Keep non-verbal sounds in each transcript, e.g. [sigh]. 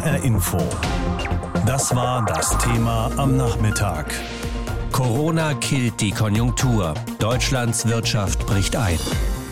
HR Info. Das war das Thema am Nachmittag. Corona killt die Konjunktur. Deutschlands Wirtschaft bricht ein.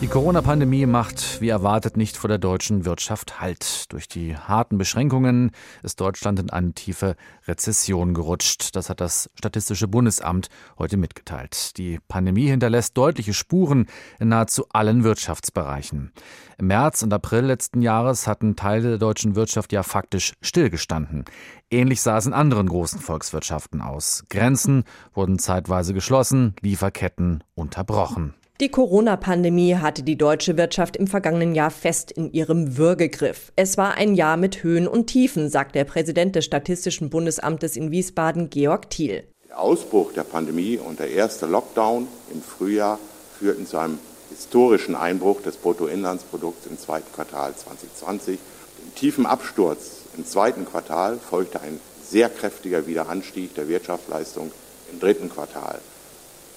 Die Corona-Pandemie macht, wie erwartet, nicht vor der deutschen Wirtschaft Halt. Durch die harten Beschränkungen ist Deutschland in eine tiefe Rezession gerutscht. Das hat das Statistische Bundesamt heute mitgeteilt. Die Pandemie hinterlässt deutliche Spuren in nahezu allen Wirtschaftsbereichen. Im März und April letzten Jahres hatten Teile der deutschen Wirtschaft ja faktisch stillgestanden. Ähnlich sah es in anderen großen Volkswirtschaften aus. Grenzen wurden zeitweise geschlossen, Lieferketten unterbrochen. Die Corona-Pandemie hatte die deutsche Wirtschaft im vergangenen Jahr fest in ihrem Würgegriff. Es war ein Jahr mit Höhen und Tiefen, sagt der Präsident des Statistischen Bundesamtes in Wiesbaden, Georg Thiel. Der Ausbruch der Pandemie und der erste Lockdown im Frühjahr führten zu einem historischen Einbruch des Bruttoinlandsprodukts im zweiten Quartal 2020. Dem tiefen Absturz im zweiten Quartal folgte ein sehr kräftiger Wiederanstieg der Wirtschaftsleistung im dritten Quartal,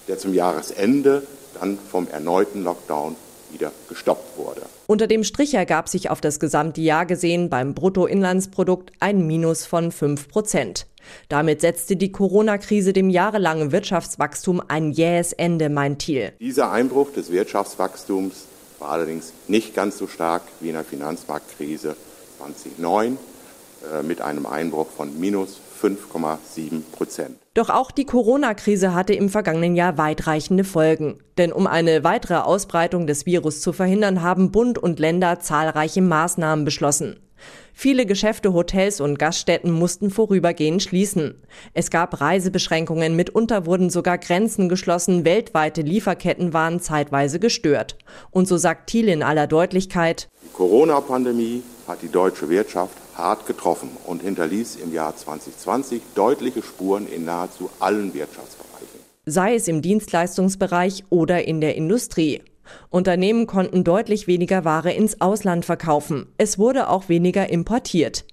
der zum Jahresende dann vom erneuten Lockdown wieder gestoppt wurde. Unter dem Strich ergab sich auf das gesamte Jahr gesehen beim Bruttoinlandsprodukt ein Minus von 5 Prozent. Damit setzte die Corona-Krise dem jahrelangen Wirtschaftswachstum ein jähes Ende, meint Thiel. Dieser Einbruch des Wirtschaftswachstums war allerdings nicht ganz so stark wie in der Finanzmarktkrise 2009 äh, mit einem Einbruch von minus 5,7 Prozent. Doch auch die Corona-Krise hatte im vergangenen Jahr weitreichende Folgen. Denn um eine weitere Ausbreitung des Virus zu verhindern, haben Bund und Länder zahlreiche Maßnahmen beschlossen. Viele Geschäfte, Hotels und Gaststätten mussten vorübergehend schließen. Es gab Reisebeschränkungen, mitunter wurden sogar Grenzen geschlossen, weltweite Lieferketten waren zeitweise gestört. Und so sagt Thiel in aller Deutlichkeit, die Corona-Pandemie hat die deutsche Wirtschaft hart getroffen und hinterließ im Jahr 2020 deutliche Spuren in nahezu allen Wirtschaftsbereichen. Sei es im Dienstleistungsbereich oder in der Industrie. Unternehmen konnten deutlich weniger Ware ins Ausland verkaufen. Es wurde auch weniger importiert.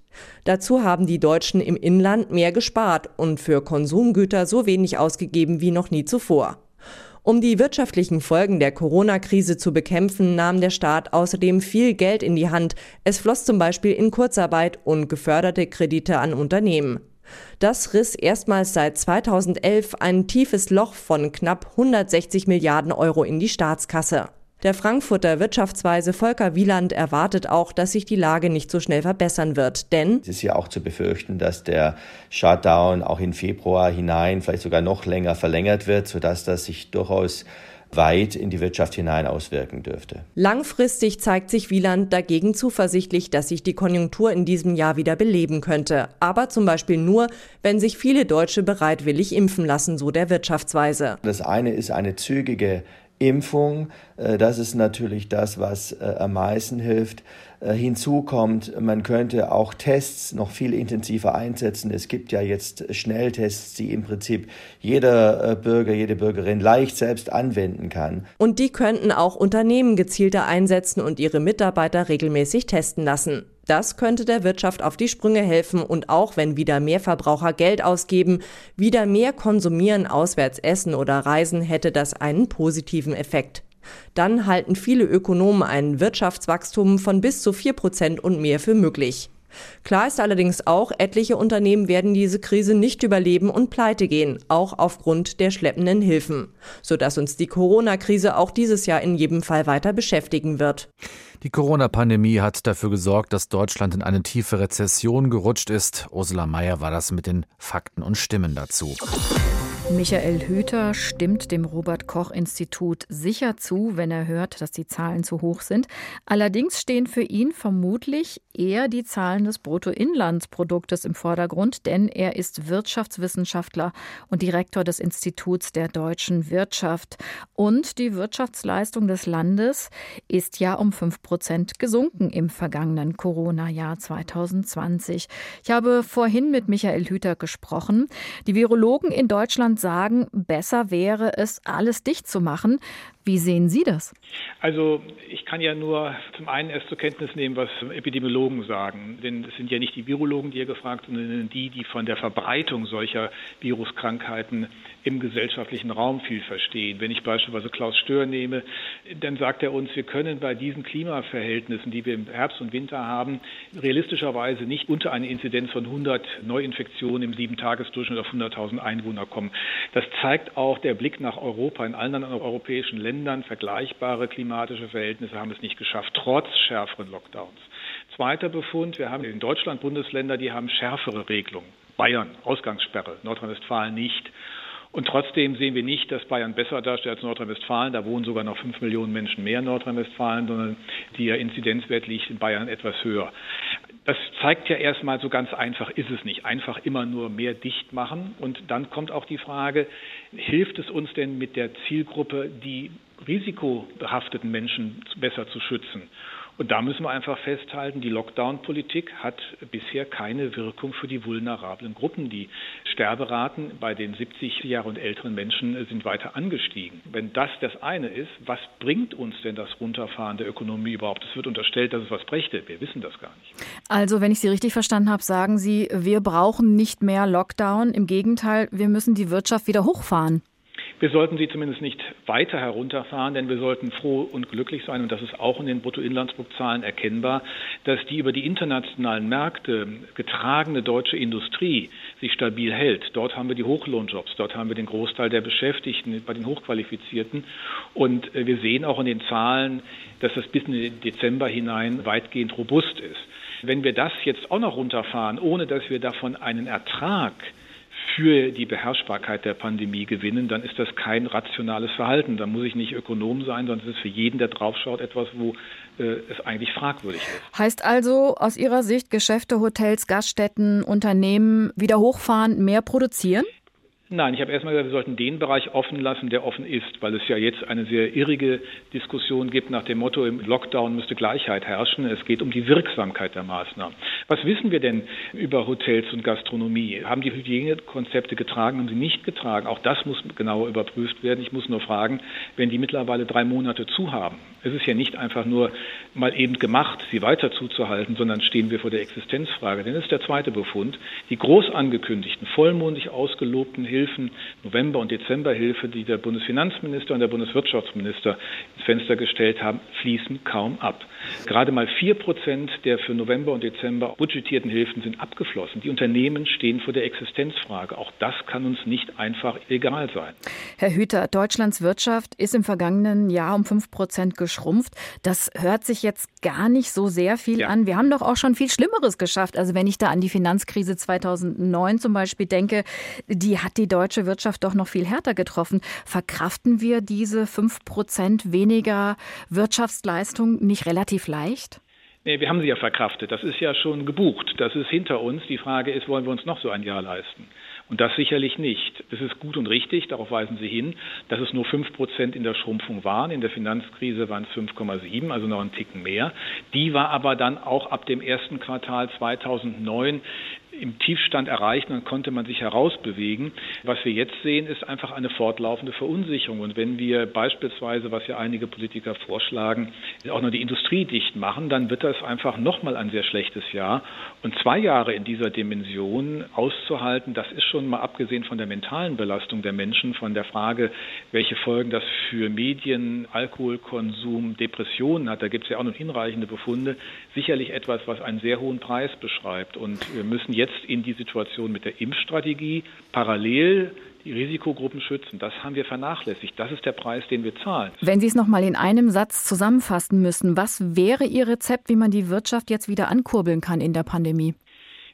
Dazu haben die Deutschen im Inland mehr gespart und für Konsumgüter so wenig ausgegeben wie noch nie zuvor. Um die wirtschaftlichen Folgen der Corona-Krise zu bekämpfen, nahm der Staat außerdem viel Geld in die Hand. Es floss zum Beispiel in Kurzarbeit und geförderte Kredite an Unternehmen. Das riss erstmals seit 2011 ein tiefes Loch von knapp 160 Milliarden Euro in die Staatskasse. Der Frankfurter Wirtschaftsweise Volker Wieland erwartet auch, dass sich die Lage nicht so schnell verbessern wird, denn es ist ja auch zu befürchten, dass der Shutdown auch in Februar hinein vielleicht sogar noch länger verlängert wird, sodass das sich durchaus weit in die Wirtschaft hinein auswirken dürfte. Langfristig zeigt sich Wieland dagegen zuversichtlich, dass sich die Konjunktur in diesem Jahr wieder beleben könnte. Aber zum Beispiel nur, wenn sich viele Deutsche bereitwillig impfen lassen, so der Wirtschaftsweise. Das eine ist eine zügige Impfung. Äh, das ist natürlich das, was äh, am meisten hilft. Äh, hinzu kommt, man könnte auch Tests noch viel intensiver einsetzen. Es gibt ja jetzt Schnelltests, die im Prinzip jeder Bürger, jede Bürgerin leicht selbst anwenden kann. Und die könnten auch Unternehmen gezielter einsetzen und ihre Mitarbeiter regelmäßig testen lassen. Das könnte der Wirtschaft auf die Sprünge helfen und auch wenn wieder mehr Verbraucher Geld ausgeben, wieder mehr konsumieren, auswärts essen oder reisen, hätte das einen positiven Effekt. Dann halten viele Ökonomen ein Wirtschaftswachstum von bis zu vier Prozent und mehr für möglich. Klar ist allerdings auch, etliche Unternehmen werden diese Krise nicht überleben und pleite gehen, auch aufgrund der schleppenden Hilfen, sodass uns die Corona-Krise auch dieses Jahr in jedem Fall weiter beschäftigen wird. Die Corona-Pandemie hat dafür gesorgt, dass Deutschland in eine tiefe Rezession gerutscht ist. Ursula Mayer war das mit den Fakten und Stimmen dazu. Michael Hüter stimmt dem Robert Koch Institut sicher zu, wenn er hört, dass die Zahlen zu hoch sind. Allerdings stehen für ihn vermutlich eher die Zahlen des Bruttoinlandsproduktes im Vordergrund, denn er ist Wirtschaftswissenschaftler und Direktor des Instituts der deutschen Wirtschaft. Und die Wirtschaftsleistung des Landes ist ja um fünf Prozent gesunken im vergangenen Corona-Jahr 2020. Ich habe vorhin mit Michael Hüter gesprochen. Die Virologen in Deutschland sagen, besser wäre es, alles dicht zu machen. Wie sehen Sie das? Also ich kann ja nur zum einen erst zur Kenntnis nehmen, was Epidemiologen sagen. Denn es sind ja nicht die Virologen, die hier gefragt sind, sondern die, die von der Verbreitung solcher Viruskrankheiten im gesellschaftlichen Raum viel verstehen. Wenn ich beispielsweise Klaus Stör nehme, dann sagt er uns, wir können bei diesen Klimaverhältnissen, die wir im Herbst und Winter haben, realistischerweise nicht unter eine Inzidenz von 100 Neuinfektionen im Sieben-Tages-Durchschnitt auf 100.000 Einwohner kommen. Das zeigt auch der Blick nach Europa. In allen anderen europäischen Ländern vergleichbare klimatische Verhältnisse haben es nicht geschafft, trotz schärferen Lockdowns. Zweiter Befund, wir haben in Deutschland Bundesländer, die haben schärfere Regelungen. Bayern, Ausgangssperre, Nordrhein-Westfalen nicht. Und trotzdem sehen wir nicht, dass Bayern besser dasteht als Nordrhein-Westfalen. Da wohnen sogar noch fünf Millionen Menschen mehr in Nordrhein-Westfalen, sondern der Inzidenzwert liegt in Bayern etwas höher. Das zeigt ja erstmal, so ganz einfach ist es nicht. Einfach immer nur mehr dicht machen. Und dann kommt auch die Frage, hilft es uns denn mit der Zielgruppe, die risikobehafteten Menschen besser zu schützen? Und da müssen wir einfach festhalten, die Lockdown-Politik hat bisher keine Wirkung für die vulnerablen Gruppen. Die Sterberaten bei den 70 Jahre und älteren Menschen sind weiter angestiegen. Wenn das das eine ist, was bringt uns denn das Runterfahren der Ökonomie überhaupt? Es wird unterstellt, dass es was brächte. Wir wissen das gar nicht. Also, wenn ich Sie richtig verstanden habe, sagen Sie, wir brauchen nicht mehr Lockdown. Im Gegenteil, wir müssen die Wirtschaft wieder hochfahren. Wir sollten sie zumindest nicht weiter herunterfahren, denn wir sollten froh und glücklich sein, und das ist auch in den Bruttoinlandsproduktzahlen erkennbar, dass die über die internationalen Märkte getragene deutsche Industrie sich stabil hält. Dort haben wir die Hochlohnjobs, dort haben wir den Großteil der Beschäftigten bei den Hochqualifizierten. Und äh, wir sehen auch in den Zahlen, dass das bis in den Dezember hinein weitgehend robust ist. Wenn wir das jetzt auch noch runterfahren, ohne dass wir davon einen Ertrag für die Beherrschbarkeit der Pandemie gewinnen, dann ist das kein rationales Verhalten. Da muss ich nicht Ökonom sein, sondern es ist für jeden, der draufschaut, etwas, wo äh, es eigentlich fragwürdig ist. Heißt also aus Ihrer Sicht Geschäfte, Hotels, Gaststätten, Unternehmen wieder hochfahren, mehr produzieren? Nein, ich habe erstmal gesagt, wir sollten den Bereich offen lassen, der offen ist, weil es ja jetzt eine sehr irrige Diskussion gibt nach dem Motto, im Lockdown müsste Gleichheit herrschen. Es geht um die Wirksamkeit der Maßnahmen. Was wissen wir denn über Hotels und Gastronomie? Haben die Hygienekonzepte getragen, haben sie nicht getragen? Auch das muss genauer überprüft werden. Ich muss nur fragen, wenn die mittlerweile drei Monate zu haben. Es ist ja nicht einfach nur mal eben gemacht, sie weiter zuzuhalten, sondern stehen wir vor der Existenzfrage. Denn das ist der zweite Befund. Die groß angekündigten, vollmundig ausgelobten Hilfen, November- und Dezemberhilfe, die der Bundesfinanzminister und der Bundeswirtschaftsminister ins Fenster gestellt haben, fließen kaum ab. Gerade mal vier Prozent der für November und Dezember budgetierten Hilfen sind abgeflossen. Die Unternehmen stehen vor der Existenzfrage. Auch das kann uns nicht einfach egal sein. Herr Hüter, Deutschlands Wirtschaft ist im vergangenen Jahr um fünf Prozent geschrumpft. Das hört sich jetzt gar nicht so sehr viel ja. an. Wir haben doch auch schon viel Schlimmeres geschafft. Also wenn ich da an die Finanzkrise 2009 zum Beispiel denke, die hat die deutsche Wirtschaft doch noch viel härter getroffen. Verkraften wir diese fünf Prozent weniger Wirtschaftsleistung nicht relativ leicht? Nee, wir haben sie ja verkraftet. Das ist ja schon gebucht. Das ist hinter uns. Die Frage ist, wollen wir uns noch so ein Jahr leisten? Und das sicherlich nicht. Das ist gut und richtig, darauf weisen Sie hin, dass es nur fünf Prozent in der Schrumpfung waren. In der Finanzkrise waren es 5,7, also noch einen Ticken mehr. Die war aber dann auch ab dem ersten Quartal 2009 im Tiefstand erreicht, dann konnte man sich herausbewegen. Was wir jetzt sehen, ist einfach eine fortlaufende Verunsicherung. Und wenn wir beispielsweise, was ja einige Politiker vorschlagen, auch noch die Industrie dicht machen, dann wird das einfach nochmal ein sehr schlechtes Jahr. Und zwei Jahre in dieser Dimension auszuhalten, das ist schon mal abgesehen von der mentalen Belastung der Menschen, von der Frage, welche Folgen das für Medien, Alkoholkonsum, Depressionen hat. Da gibt es ja auch noch hinreichende Befunde. Sicherlich etwas, was einen sehr hohen Preis beschreibt. Und wir müssen jetzt in die Situation mit der Impfstrategie parallel die Risikogruppen schützen. Das haben wir vernachlässigt. Das ist der Preis, den wir zahlen. Wenn Sie es noch mal in einem Satz zusammenfassen müssen, was wäre Ihr Rezept, wie man die Wirtschaft jetzt wieder ankurbeln kann in der Pandemie?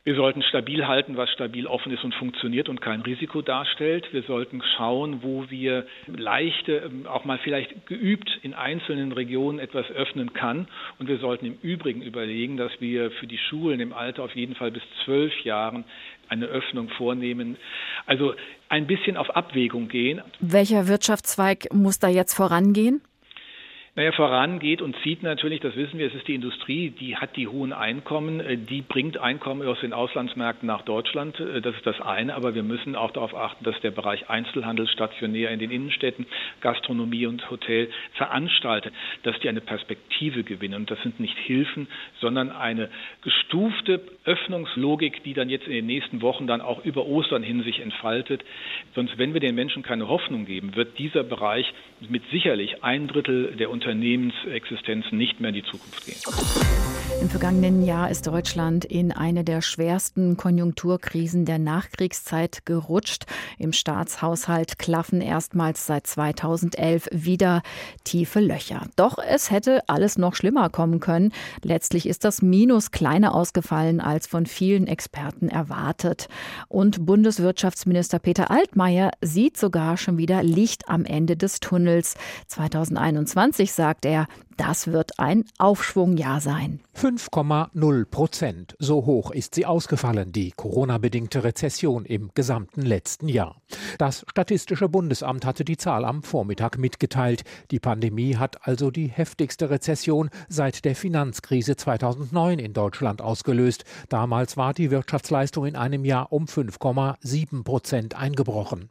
Wir sollten stabil halten, was stabil offen ist und funktioniert und kein Risiko darstellt. Wir sollten schauen, wo wir leichte, ähm, auch mal vielleicht geübt in einzelnen Regionen etwas öffnen kann. Und wir sollten im Übrigen überlegen, dass wir für die Schulen im Alter auf jeden Fall bis zwölf Jahren eine Öffnung vornehmen. Also ein bisschen auf Abwägung gehen. Welcher Wirtschaftszweig muss da jetzt vorangehen? Naja, vorangeht und zieht natürlich, das wissen wir, es ist die Industrie, die hat die hohen Einkommen, äh, die bringt Einkommen aus den Auslandsmärkten nach Deutschland. Äh, das ist das eine, aber wir müssen auch darauf achten, dass der Bereich Einzelhandel stationär in den Innenstädten, Gastronomie und Hotel veranstaltet, dass die eine Perspektive gewinnen. Und das sind nicht Hilfen, sondern eine gestufte Öffnungslogik, die dann jetzt in den nächsten Wochen dann auch über Ostern hin sich entfaltet. Sonst, wenn wir den Menschen keine Hoffnung geben, wird dieser Bereich mit sicherlich ein Drittel der Unternehmensexistenz nicht mehr in die Zukunft gehen. Im vergangenen Jahr ist Deutschland in eine der schwersten Konjunkturkrisen der Nachkriegszeit gerutscht. Im Staatshaushalt klaffen erstmals seit 2011 wieder tiefe Löcher. Doch es hätte alles noch schlimmer kommen können. Letztlich ist das Minus kleiner ausgefallen als von vielen Experten erwartet. Und Bundeswirtschaftsminister Peter Altmaier sieht sogar schon wieder Licht am Ende des Tunnels. 2021 sagt er, das wird ein Aufschwungjahr sein. 5,0 Prozent. So hoch ist sie ausgefallen, die Corona-bedingte Rezession im gesamten letzten Jahr. Das Statistische Bundesamt hatte die Zahl am Vormittag mitgeteilt. Die Pandemie hat also die heftigste Rezession seit der Finanzkrise 2009 in Deutschland ausgelöst. Damals war die Wirtschaftsleistung in einem Jahr um 5,7 Prozent eingebrochen.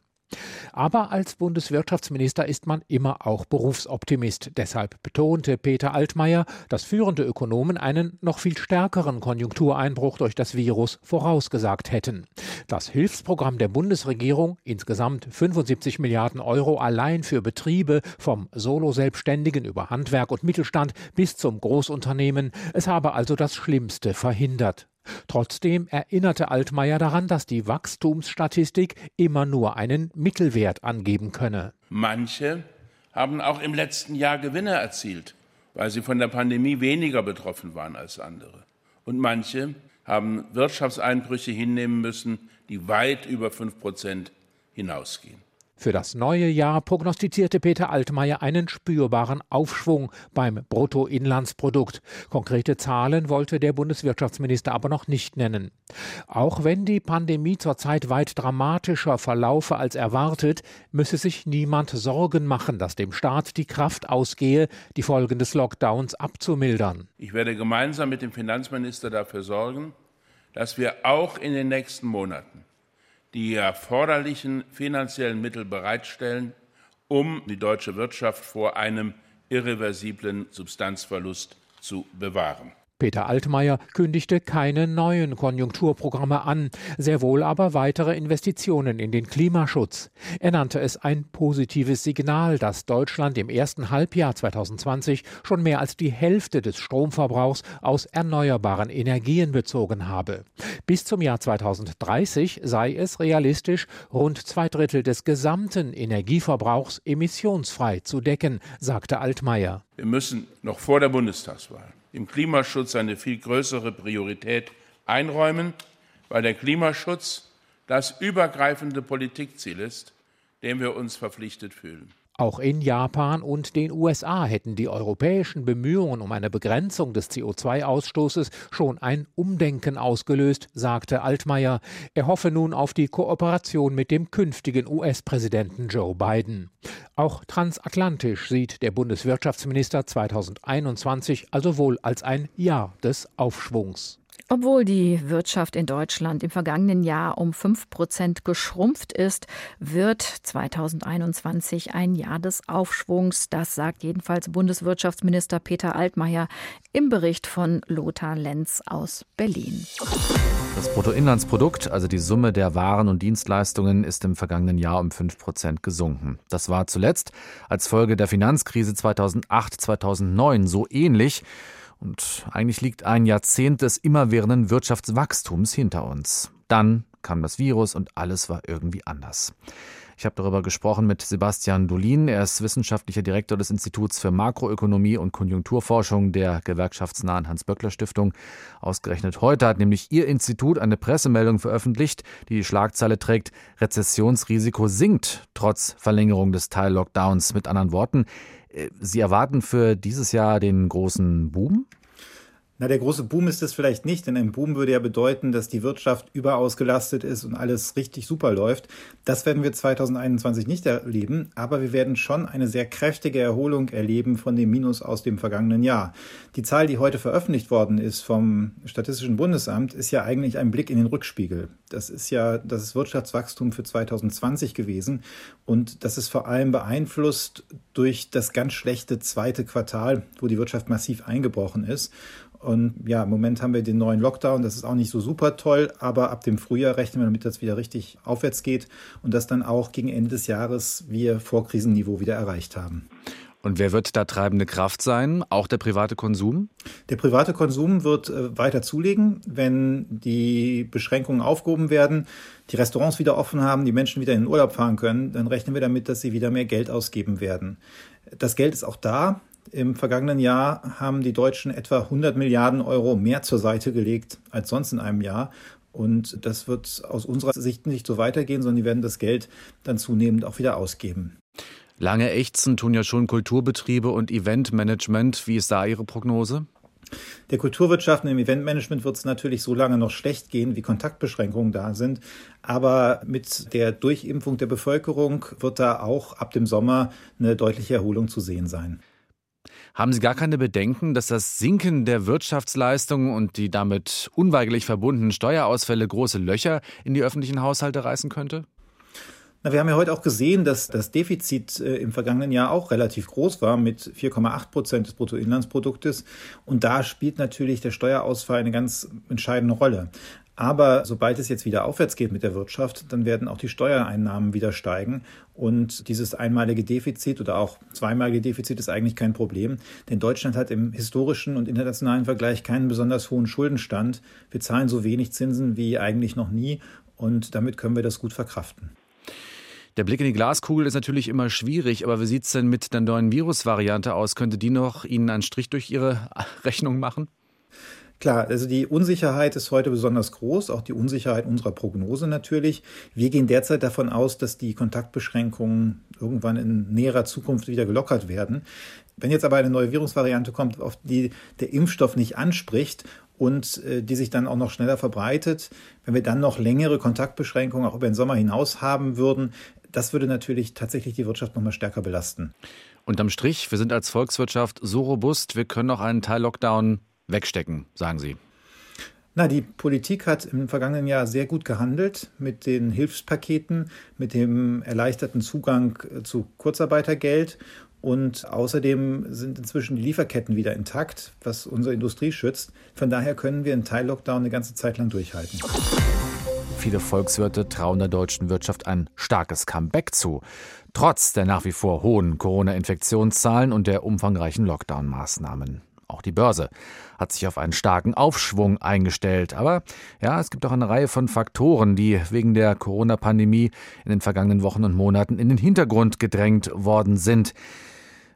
Aber als Bundeswirtschaftsminister ist man immer auch Berufsoptimist. Deshalb betonte Peter Altmaier, dass führende Ökonomen einen noch viel stärkeren Konjunktureinbruch durch das Virus vorausgesagt hätten. Das Hilfsprogramm der Bundesregierung, insgesamt 75 Milliarden Euro allein für Betriebe, vom Solo-Selbstständigen über Handwerk und Mittelstand bis zum Großunternehmen, es habe also das Schlimmste verhindert. Trotzdem erinnerte Altmaier daran, dass die Wachstumsstatistik immer nur einen Mittelwert angeben könne. Manche haben auch im letzten Jahr Gewinne erzielt, weil sie von der Pandemie weniger betroffen waren als andere. Und manche haben Wirtschaftseinbrüche hinnehmen müssen, die weit über fünf Prozent hinausgehen. Für das neue Jahr prognostizierte Peter Altmaier einen spürbaren Aufschwung beim Bruttoinlandsprodukt. Konkrete Zahlen wollte der Bundeswirtschaftsminister aber noch nicht nennen. Auch wenn die Pandemie zurzeit weit dramatischer verlaufe als erwartet, müsse sich niemand Sorgen machen, dass dem Staat die Kraft ausgehe, die Folgen des Lockdowns abzumildern. Ich werde gemeinsam mit dem Finanzminister dafür sorgen, dass wir auch in den nächsten Monaten die erforderlichen finanziellen Mittel bereitstellen, um die deutsche Wirtschaft vor einem irreversiblen Substanzverlust zu bewahren. Peter Altmaier kündigte keine neuen Konjunkturprogramme an, sehr wohl aber weitere Investitionen in den Klimaschutz. Er nannte es ein positives Signal, dass Deutschland im ersten Halbjahr 2020 schon mehr als die Hälfte des Stromverbrauchs aus erneuerbaren Energien bezogen habe. Bis zum Jahr 2030 sei es realistisch, rund zwei Drittel des gesamten Energieverbrauchs emissionsfrei zu decken, sagte Altmaier. Wir müssen noch vor der Bundestagswahl dem Klimaschutz eine viel größere Priorität einräumen, weil der Klimaschutz das übergreifende Politikziel ist, dem wir uns verpflichtet fühlen. Auch in Japan und den USA hätten die europäischen Bemühungen um eine Begrenzung des CO2-Ausstoßes schon ein Umdenken ausgelöst, sagte Altmaier. Er hoffe nun auf die Kooperation mit dem künftigen US-Präsidenten Joe Biden. Auch transatlantisch sieht der Bundeswirtschaftsminister 2021 also wohl als ein Jahr des Aufschwungs. Obwohl die Wirtschaft in Deutschland im vergangenen Jahr um 5 Prozent geschrumpft ist, wird 2021 ein Jahr des Aufschwungs. Das sagt jedenfalls Bundeswirtschaftsminister Peter Altmaier im Bericht von Lothar Lenz aus Berlin. Das Bruttoinlandsprodukt, also die Summe der Waren und Dienstleistungen, ist im vergangenen Jahr um 5 Prozent gesunken. Das war zuletzt als Folge der Finanzkrise 2008-2009 so ähnlich. Und eigentlich liegt ein Jahrzehnt des immerwährenden Wirtschaftswachstums hinter uns. Dann kam das Virus und alles war irgendwie anders. Ich habe darüber gesprochen mit Sebastian Dolin. Er ist wissenschaftlicher Direktor des Instituts für Makroökonomie und Konjunkturforschung der gewerkschaftsnahen Hans-Böckler-Stiftung. Ausgerechnet heute hat nämlich Ihr Institut eine Pressemeldung veröffentlicht, die die Schlagzeile trägt, Rezessionsrisiko sinkt trotz Verlängerung des Teil-Lockdowns. Mit anderen Worten, Sie erwarten für dieses Jahr den großen Boom? Na, der große Boom ist es vielleicht nicht, denn ein Boom würde ja bedeuten, dass die Wirtschaft überausgelastet ist und alles richtig super läuft. Das werden wir 2021 nicht erleben, aber wir werden schon eine sehr kräftige Erholung erleben von dem Minus aus dem vergangenen Jahr. Die Zahl, die heute veröffentlicht worden ist vom Statistischen Bundesamt, ist ja eigentlich ein Blick in den Rückspiegel. Das ist ja das Wirtschaftswachstum für 2020 gewesen und das ist vor allem beeinflusst durch das ganz schlechte zweite Quartal, wo die Wirtschaft massiv eingebrochen ist. Und ja, im Moment haben wir den neuen Lockdown. Das ist auch nicht so super toll, aber ab dem Frühjahr rechnen wir damit, dass es wieder richtig aufwärts geht und dass dann auch gegen Ende des Jahres wir Vorkrisenniveau wieder erreicht haben. Und wer wird da treibende Kraft sein? Auch der private Konsum? Der private Konsum wird äh, weiter zulegen, wenn die Beschränkungen aufgehoben werden, die Restaurants wieder offen haben, die Menschen wieder in den Urlaub fahren können, dann rechnen wir damit, dass sie wieder mehr Geld ausgeben werden. Das Geld ist auch da. Im vergangenen Jahr haben die Deutschen etwa 100 Milliarden Euro mehr zur Seite gelegt als sonst in einem Jahr. Und das wird aus unserer Sicht nicht so weitergehen, sondern die werden das Geld dann zunehmend auch wieder ausgeben. Lange ächzen tun ja schon Kulturbetriebe und Eventmanagement. Wie ist da Ihre Prognose? Der Kulturwirtschaft und im Eventmanagement wird es natürlich so lange noch schlecht gehen, wie Kontaktbeschränkungen da sind. Aber mit der Durchimpfung der Bevölkerung wird da auch ab dem Sommer eine deutliche Erholung zu sehen sein. Haben Sie gar keine Bedenken, dass das Sinken der Wirtschaftsleistung und die damit unweigerlich verbundenen Steuerausfälle große Löcher in die öffentlichen Haushalte reißen könnte? Na, wir haben ja heute auch gesehen, dass das Defizit äh, im vergangenen Jahr auch relativ groß war mit 4,8 Prozent des Bruttoinlandsproduktes. Und da spielt natürlich der Steuerausfall eine ganz entscheidende Rolle. Aber sobald es jetzt wieder aufwärts geht mit der Wirtschaft, dann werden auch die Steuereinnahmen wieder steigen. Und dieses einmalige Defizit oder auch zweimalige Defizit ist eigentlich kein Problem. Denn Deutschland hat im historischen und internationalen Vergleich keinen besonders hohen Schuldenstand. Wir zahlen so wenig Zinsen wie eigentlich noch nie. Und damit können wir das gut verkraften. Der Blick in die Glaskugel ist natürlich immer schwierig, aber wie sieht es denn mit der neuen Virusvariante aus? Könnte die noch Ihnen einen Strich durch Ihre [laughs] Rechnung machen? Klar, also die Unsicherheit ist heute besonders groß, auch die Unsicherheit unserer Prognose natürlich. Wir gehen derzeit davon aus, dass die Kontaktbeschränkungen irgendwann in näherer Zukunft wieder gelockert werden. Wenn jetzt aber eine neue Virusvariante kommt, auf die der Impfstoff nicht anspricht und äh, die sich dann auch noch schneller verbreitet, wenn wir dann noch längere Kontaktbeschränkungen auch über den Sommer hinaus haben würden, das würde natürlich tatsächlich die Wirtschaft noch mal stärker belasten. Unterm Strich, wir sind als Volkswirtschaft so robust, wir können noch einen Teil Lockdown wegstecken, sagen Sie? Na, die Politik hat im vergangenen Jahr sehr gut gehandelt mit den Hilfspaketen, mit dem erleichterten Zugang zu Kurzarbeitergeld und außerdem sind inzwischen die Lieferketten wieder intakt, was unsere Industrie schützt. Von daher können wir einen Teil-Lockdown eine ganze Zeit lang durchhalten. Viele Volkswirte trauen der deutschen Wirtschaft ein starkes Comeback zu, trotz der nach wie vor hohen Corona-Infektionszahlen und der umfangreichen Lockdown-Maßnahmen. Auch die Börse hat sich auf einen starken Aufschwung eingestellt. Aber ja, es gibt auch eine Reihe von Faktoren, die wegen der Corona-Pandemie in den vergangenen Wochen und Monaten in den Hintergrund gedrängt worden sind.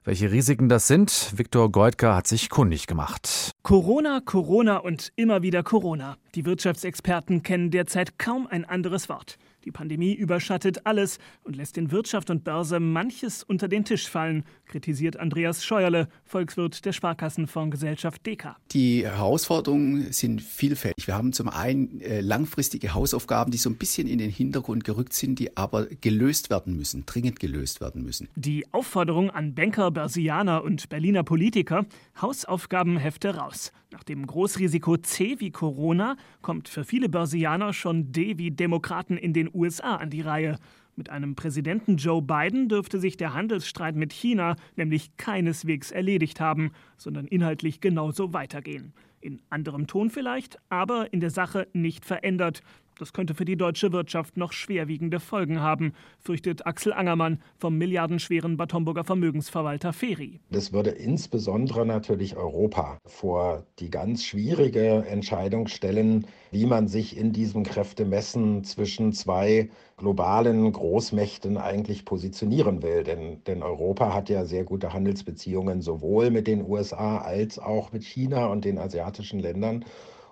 Welche Risiken das sind, Viktor Goldka hat sich kundig gemacht. Corona, Corona und immer wieder Corona. Die Wirtschaftsexperten kennen derzeit kaum ein anderes Wort. Die Pandemie überschattet alles und lässt in Wirtschaft und Börse manches unter den Tisch fallen, kritisiert Andreas Scheuerle, Volkswirt der Sparkassenfondsgesellschaft DK. Die Herausforderungen sind vielfältig. Wir haben zum einen äh, langfristige Hausaufgaben, die so ein bisschen in den Hintergrund gerückt sind, die aber gelöst werden müssen, dringend gelöst werden müssen. Die Aufforderung an Banker, Börsianer und Berliner Politiker, Hausaufgabenhefte raus. Nach dem Großrisiko C wie Corona kommt für viele Börsianer schon D wie Demokraten in den USA an die Reihe. Mit einem Präsidenten Joe Biden dürfte sich der Handelsstreit mit China nämlich keineswegs erledigt haben, sondern inhaltlich genauso weitergehen. In anderem Ton vielleicht, aber in der Sache nicht verändert. Das könnte für die deutsche Wirtschaft noch schwerwiegende Folgen haben, fürchtet Axel Angermann vom milliardenschweren Bad Homburger Vermögensverwalter Feri. Das würde insbesondere natürlich Europa vor die ganz schwierige Entscheidung stellen, wie man sich in diesem Kräftemessen zwischen zwei globalen Großmächten eigentlich positionieren will. Denn, denn Europa hat ja sehr gute Handelsbeziehungen sowohl mit den USA als auch mit China und den asiatischen Ländern.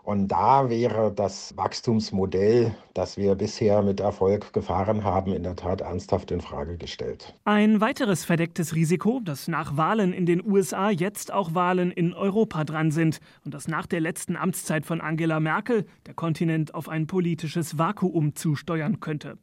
Und da wäre das Wachstumsmodell, das wir bisher mit Erfolg gefahren haben, in der Tat ernsthaft in Frage gestellt. Ein weiteres verdecktes Risiko, dass nach Wahlen in den USA jetzt auch Wahlen in Europa dran sind und dass nach der letzten Amtszeit von Angela Merkel der Kontinent auf ein politisches Vakuum zusteuern könnte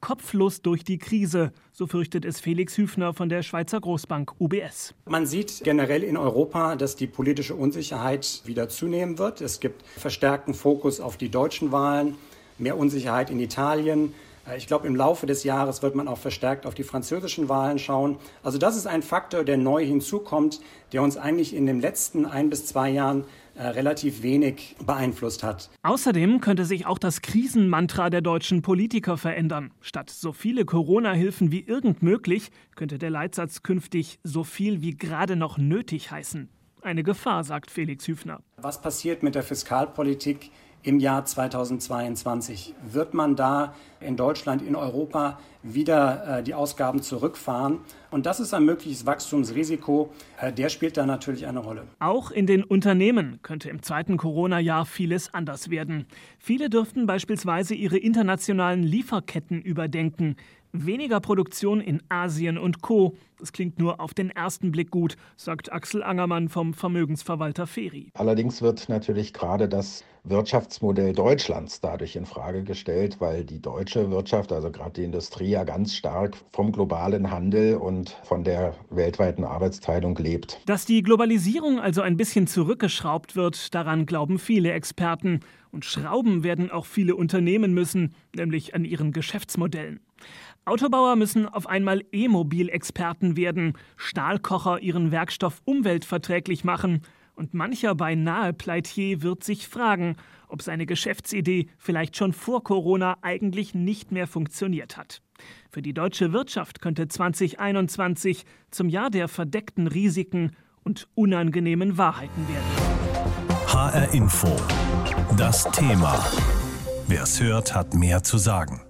kopflos durch die Krise, so fürchtet es Felix Hüfner von der Schweizer Großbank UBS. Man sieht generell in Europa, dass die politische Unsicherheit wieder zunehmen wird. Es gibt verstärkten Fokus auf die deutschen Wahlen, mehr Unsicherheit in Italien. Äh, ich glaube, im Laufe des Jahres wird man auch verstärkt auf die französischen Wahlen schauen. Also das ist ein Faktor, der neu hinzukommt, der uns eigentlich in den letzten ein bis zwei Jahren relativ wenig beeinflusst hat. Außerdem könnte sich auch das Krisenmantra der deutschen Politiker verändern. Statt so viele Corona-Hilfen wie irgend möglich, könnte der Leitsatz künftig so viel wie gerade noch nötig heißen. Eine Gefahr, sagt Felix Hüfner. Was passiert mit der Fiskalpolitik im Jahr 2022? Wird man da in Deutschland, in Europa wieder äh, die Ausgaben zurückfahren? Und das ist ein mögliches Wachstumsrisiko. Äh, der spielt da natürlich eine Rolle. Auch in den Unternehmen könnte im zweiten Corona-Jahr vieles anders werden. Viele dürften beispielsweise ihre internationalen Lieferketten überdenken. Weniger Produktion in Asien und Co. Das klingt nur auf den ersten Blick gut, sagt Axel Angermann vom Vermögensverwalter Feri. Allerdings wird natürlich gerade das Wirtschaftsmodell Deutschlands dadurch in Frage gestellt, weil die deutsche Wirtschaft, also gerade die Industrie, ja ganz stark vom globalen Handel und von der weltweiten Arbeitsteilung lebt. Dass die Globalisierung also ein bisschen zurückgeschraubt wird, daran glauben viele Experten. Und schrauben werden auch viele Unternehmen müssen, nämlich an ihren Geschäftsmodellen. Autobauer müssen auf einmal E-Mobil-Experten werden, Stahlkocher ihren Werkstoff umweltverträglich machen und mancher beinahe Pleitier wird sich fragen, ob seine Geschäftsidee vielleicht schon vor Corona eigentlich nicht mehr funktioniert hat. Für die deutsche Wirtschaft könnte 2021 zum Jahr der verdeckten Risiken und unangenehmen Wahrheiten werden. HR Info. Das Thema. Wer es hört, hat mehr zu sagen.